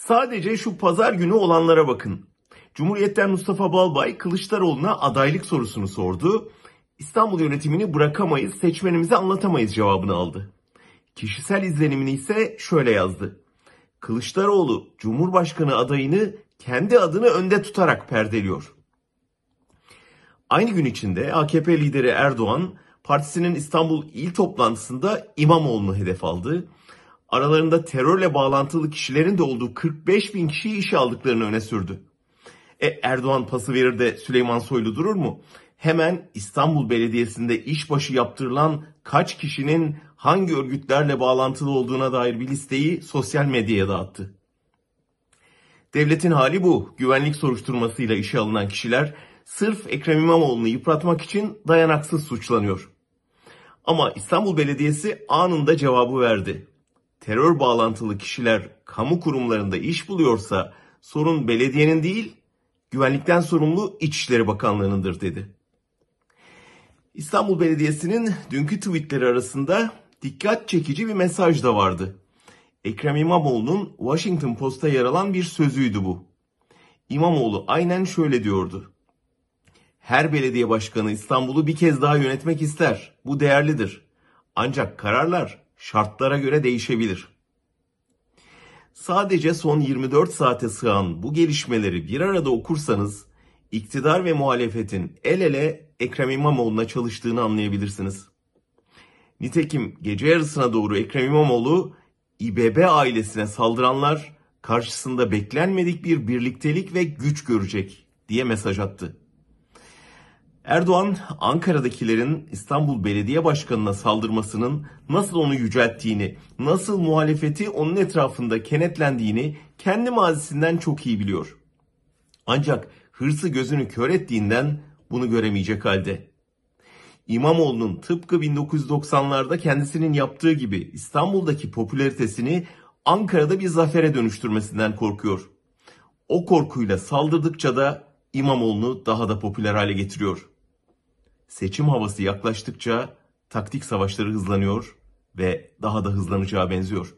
Sadece şu pazar günü olanlara bakın. Cumhuriyet'ten Mustafa Balbay Kılıçdaroğlu'na adaylık sorusunu sordu. İstanbul yönetimini bırakamayız, seçmenimize anlatamayız cevabını aldı. Kişisel izlenimini ise şöyle yazdı. Kılıçdaroğlu Cumhurbaşkanı adayını kendi adını önde tutarak perdeliyor. Aynı gün içinde AKP lideri Erdoğan partisinin İstanbul il toplantısında İmamoğlu'nu hedef aldı. Aralarında terörle bağlantılı kişilerin de olduğu 45 bin kişiyi işe aldıklarını öne sürdü. E, Erdoğan pası verir de Süleyman Soylu durur mu? Hemen İstanbul Belediyesi'nde işbaşı yaptırılan kaç kişinin hangi örgütlerle bağlantılı olduğuna dair bir listeyi sosyal medyaya dağıttı. Devletin hali bu. Güvenlik soruşturmasıyla işe alınan kişiler sırf Ekrem İmamoğlu'nu yıpratmak için dayanaksız suçlanıyor. Ama İstanbul Belediyesi anında cevabı verdi. Terör bağlantılı kişiler kamu kurumlarında iş buluyorsa sorun belediyenin değil, güvenlikten sorumlu İçişleri Bakanlığı'nındır dedi. İstanbul Belediyesi'nin dünkü tweetleri arasında dikkat çekici bir mesaj da vardı. Ekrem İmamoğlu'nun Washington Post'ta yer alan bir sözüydü bu. İmamoğlu aynen şöyle diyordu. Her belediye başkanı İstanbul'u bir kez daha yönetmek ister. Bu değerlidir. Ancak kararlar şartlara göre değişebilir. Sadece son 24 saate sığan bu gelişmeleri bir arada okursanız iktidar ve muhalefetin el ele Ekrem İmamoğlu'na çalıştığını anlayabilirsiniz. Nitekim gece yarısına doğru Ekrem İmamoğlu İBB ailesine saldıranlar karşısında beklenmedik bir birliktelik ve güç görecek diye mesaj attı. Erdoğan, Ankara'dakilerin İstanbul Belediye Başkanı'na saldırmasının nasıl onu yücelttiğini, nasıl muhalefeti onun etrafında kenetlendiğini kendi mazisinden çok iyi biliyor. Ancak hırsı gözünü kör ettiğinden bunu göremeyecek halde. İmamoğlu'nun tıpkı 1990'larda kendisinin yaptığı gibi İstanbul'daki popülaritesini Ankara'da bir zafere dönüştürmesinden korkuyor. O korkuyla saldırdıkça da İmamoğlu'nu daha da popüler hale getiriyor. Seçim havası yaklaştıkça taktik savaşları hızlanıyor ve daha da hızlanacağı benziyor.